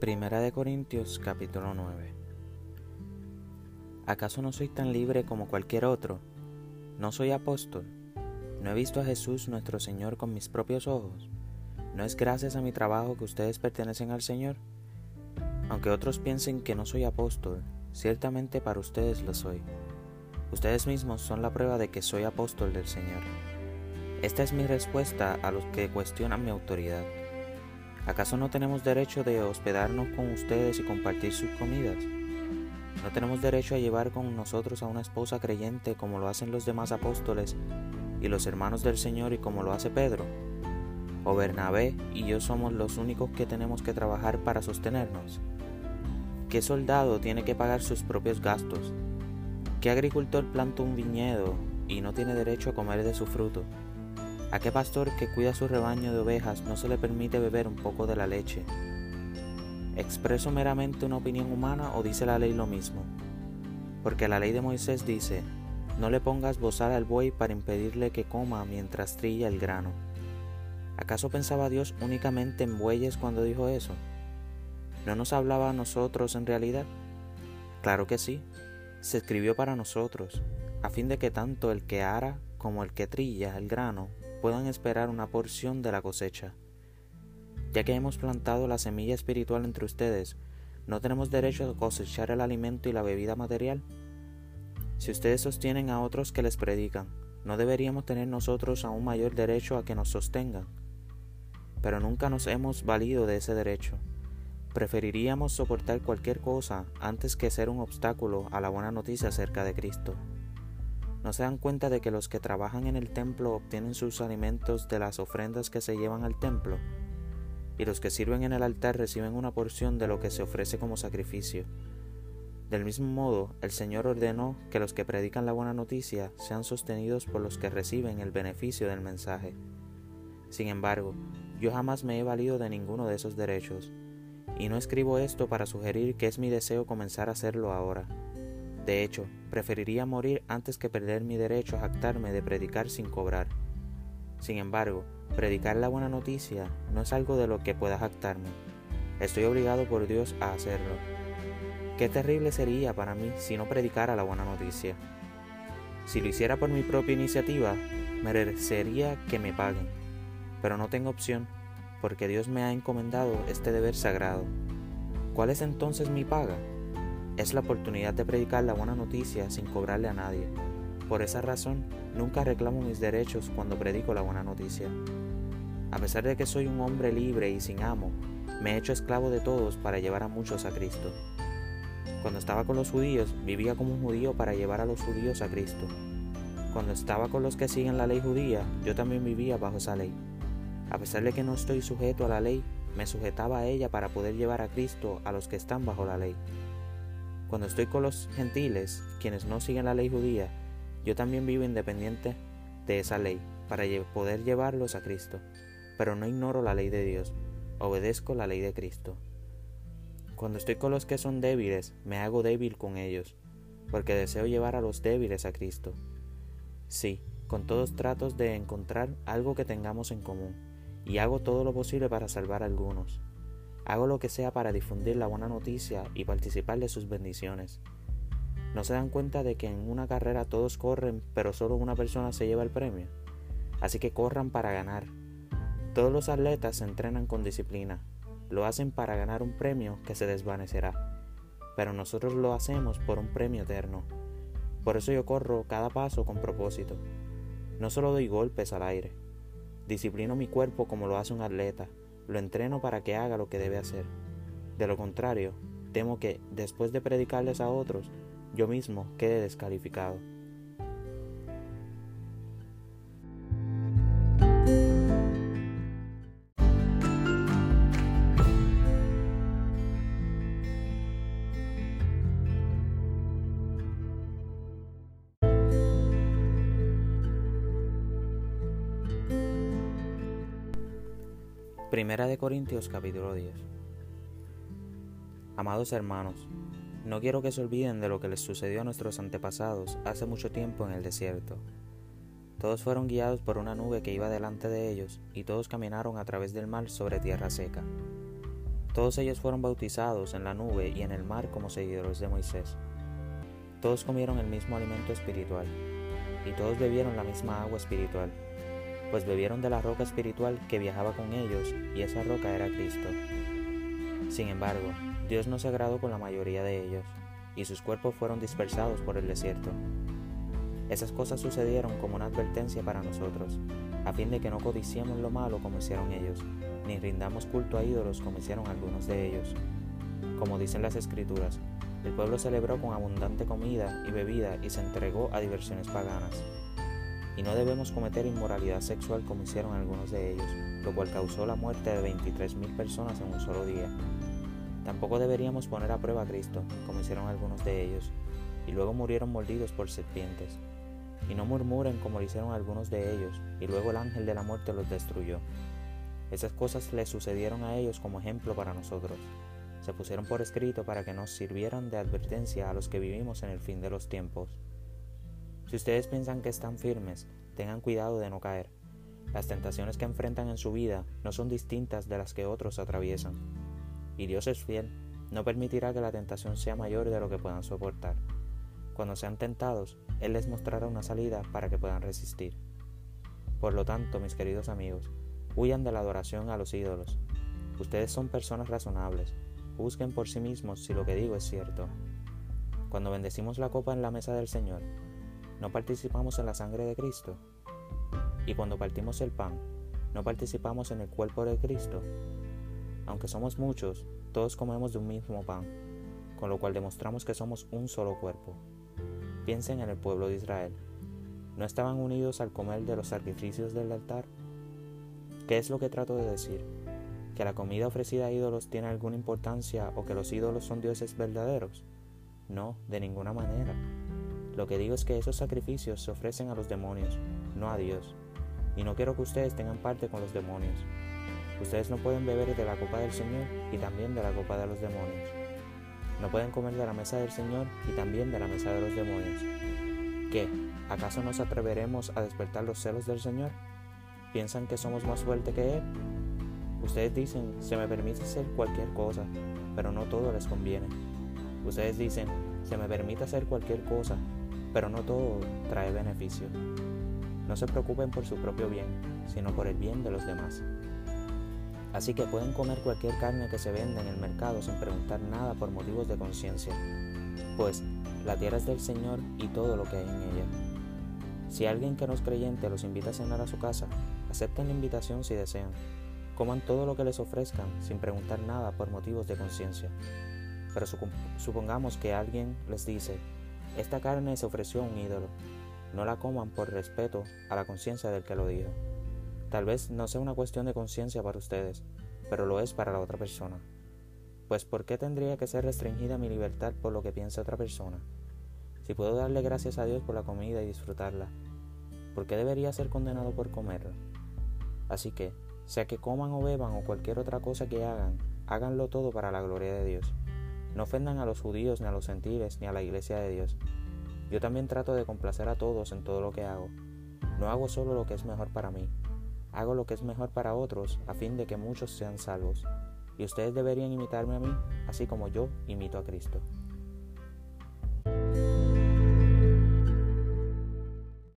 Primera de Corintios capítulo 9 ¿Acaso no soy tan libre como cualquier otro? ¿No soy apóstol? ¿No he visto a Jesús nuestro Señor con mis propios ojos? ¿No es gracias a mi trabajo que ustedes pertenecen al Señor? Aunque otros piensen que no soy apóstol, ciertamente para ustedes lo soy. Ustedes mismos son la prueba de que soy apóstol del Señor. Esta es mi respuesta a los que cuestionan mi autoridad. ¿Acaso no tenemos derecho de hospedarnos con ustedes y compartir sus comidas? ¿No tenemos derecho a llevar con nosotros a una esposa creyente como lo hacen los demás apóstoles y los hermanos del Señor y como lo hace Pedro? ¿O Bernabé y yo somos los únicos que tenemos que trabajar para sostenernos? ¿Qué soldado tiene que pagar sus propios gastos? ¿Qué agricultor planta un viñedo y no tiene derecho a comer de su fruto? ¿A qué pastor que cuida su rebaño de ovejas no se le permite beber un poco de la leche? ¿Expreso meramente una opinión humana o dice la ley lo mismo? Porque la ley de Moisés dice, no le pongas bozal al buey para impedirle que coma mientras trilla el grano. ¿Acaso pensaba Dios únicamente en bueyes cuando dijo eso? ¿No nos hablaba a nosotros en realidad? Claro que sí, se escribió para nosotros, a fin de que tanto el que ara como el que trilla el grano puedan esperar una porción de la cosecha. Ya que hemos plantado la semilla espiritual entre ustedes, ¿no tenemos derecho a cosechar el alimento y la bebida material? Si ustedes sostienen a otros que les predican, ¿no deberíamos tener nosotros aún mayor derecho a que nos sostengan? Pero nunca nos hemos valido de ese derecho. Preferiríamos soportar cualquier cosa antes que ser un obstáculo a la buena noticia acerca de Cristo. ¿No se dan cuenta de que los que trabajan en el templo obtienen sus alimentos de las ofrendas que se llevan al templo? Y los que sirven en el altar reciben una porción de lo que se ofrece como sacrificio. Del mismo modo, el Señor ordenó que los que predican la buena noticia sean sostenidos por los que reciben el beneficio del mensaje. Sin embargo, yo jamás me he valido de ninguno de esos derechos, y no escribo esto para sugerir que es mi deseo comenzar a hacerlo ahora. De hecho, preferiría morir antes que perder mi derecho a jactarme de predicar sin cobrar. Sin embargo, predicar la buena noticia no es algo de lo que pueda jactarme. Estoy obligado por Dios a hacerlo. Qué terrible sería para mí si no predicara la buena noticia. Si lo hiciera por mi propia iniciativa, merecería que me paguen. Pero no tengo opción, porque Dios me ha encomendado este deber sagrado. ¿Cuál es entonces mi paga? Es la oportunidad de predicar la buena noticia sin cobrarle a nadie. Por esa razón, nunca reclamo mis derechos cuando predico la buena noticia. A pesar de que soy un hombre libre y sin amo, me he hecho esclavo de todos para llevar a muchos a Cristo. Cuando estaba con los judíos, vivía como un judío para llevar a los judíos a Cristo. Cuando estaba con los que siguen la ley judía, yo también vivía bajo esa ley. A pesar de que no estoy sujeto a la ley, me sujetaba a ella para poder llevar a Cristo a los que están bajo la ley. Cuando estoy con los gentiles, quienes no siguen la ley judía, yo también vivo independiente de esa ley para poder llevarlos a Cristo. Pero no ignoro la ley de Dios, obedezco la ley de Cristo. Cuando estoy con los que son débiles, me hago débil con ellos, porque deseo llevar a los débiles a Cristo. Sí, con todos tratos de encontrar algo que tengamos en común, y hago todo lo posible para salvar a algunos. Hago lo que sea para difundir la buena noticia y participar de sus bendiciones. ¿No se dan cuenta de que en una carrera todos corren, pero solo una persona se lleva el premio? Así que corran para ganar. Todos los atletas se entrenan con disciplina. Lo hacen para ganar un premio que se desvanecerá. Pero nosotros lo hacemos por un premio eterno. Por eso yo corro cada paso con propósito. No solo doy golpes al aire. Disciplino mi cuerpo como lo hace un atleta lo entreno para que haga lo que debe hacer. De lo contrario, temo que, después de predicarles a otros, yo mismo quede descalificado. Primera de Corintios capítulo 10 Amados hermanos, no quiero que se olviden de lo que les sucedió a nuestros antepasados hace mucho tiempo en el desierto. Todos fueron guiados por una nube que iba delante de ellos y todos caminaron a través del mar sobre tierra seca. Todos ellos fueron bautizados en la nube y en el mar como seguidores de Moisés. Todos comieron el mismo alimento espiritual, y todos bebieron la misma agua espiritual, pues bebieron de la roca espiritual que viajaba con ellos, y esa roca era Cristo. Sin embargo, Dios no se agradó con la mayoría de ellos, y sus cuerpos fueron dispersados por el desierto. Esas cosas sucedieron como una advertencia para nosotros, a fin de que no codiciemos lo malo como hicieron ellos, ni rindamos culto a ídolos como hicieron algunos de ellos. Como dicen las escrituras, el pueblo celebró con abundante comida y bebida y se entregó a diversiones paganas. Y no debemos cometer inmoralidad sexual como hicieron algunos de ellos, lo cual causó la muerte de 23.000 personas en un solo día. Tampoco deberíamos poner a prueba a Cristo, como hicieron algunos de ellos, y luego murieron mordidos por serpientes. Y no murmuren como lo hicieron algunos de ellos, y luego el ángel de la muerte los destruyó. Esas cosas le sucedieron a ellos como ejemplo para nosotros se pusieron por escrito para que nos sirvieran de advertencia a los que vivimos en el fin de los tiempos. Si ustedes piensan que están firmes, tengan cuidado de no caer. Las tentaciones que enfrentan en su vida no son distintas de las que otros atraviesan. Y Dios es fiel, no permitirá que la tentación sea mayor de lo que puedan soportar. Cuando sean tentados, Él les mostrará una salida para que puedan resistir. Por lo tanto, mis queridos amigos, huyan de la adoración a los ídolos. Ustedes son personas razonables, Juzguen por sí mismos si lo que digo es cierto. Cuando bendecimos la copa en la mesa del Señor, ¿no participamos en la sangre de Cristo? Y cuando partimos el pan, ¿no participamos en el cuerpo de Cristo? Aunque somos muchos, todos comemos de un mismo pan, con lo cual demostramos que somos un solo cuerpo. Piensen en el pueblo de Israel. ¿No estaban unidos al comer de los sacrificios del altar? ¿Qué es lo que trato de decir? que la comida ofrecida a ídolos tiene alguna importancia o que los ídolos son dioses verdaderos? No, de ninguna manera. Lo que digo es que esos sacrificios se ofrecen a los demonios, no a Dios. Y no quiero que ustedes tengan parte con los demonios. Ustedes no pueden beber de la copa del Señor y también de la copa de los demonios. No pueden comer de la mesa del Señor y también de la mesa de los demonios. ¿Qué? ¿Acaso nos atreveremos a despertar los celos del Señor? ¿Piensan que somos más fuertes que Él? Ustedes dicen, se me permite hacer cualquier cosa, pero no todo les conviene. Ustedes dicen, se me permite hacer cualquier cosa, pero no todo trae beneficio. No se preocupen por su propio bien, sino por el bien de los demás. Así que pueden comer cualquier carne que se venda en el mercado sin preguntar nada por motivos de conciencia, pues la tierra es del Señor y todo lo que hay en ella. Si alguien que no es creyente los invita a cenar a su casa, acepten la invitación si desean Coman todo lo que les ofrezcan sin preguntar nada por motivos de conciencia. Pero supongamos que alguien les dice, esta carne se ofreció a un ídolo. No la coman por respeto a la conciencia del que lo dijo. Tal vez no sea una cuestión de conciencia para ustedes, pero lo es para la otra persona. Pues ¿por qué tendría que ser restringida mi libertad por lo que piensa otra persona? Si puedo darle gracias a Dios por la comida y disfrutarla, ¿por qué debería ser condenado por comerla? Así que, sea que coman o beban o cualquier otra cosa que hagan, háganlo todo para la gloria de Dios. No ofendan a los judíos, ni a los gentiles, ni a la iglesia de Dios. Yo también trato de complacer a todos en todo lo que hago. No hago solo lo que es mejor para mí, hago lo que es mejor para otros a fin de que muchos sean salvos. Y ustedes deberían imitarme a mí, así como yo imito a Cristo.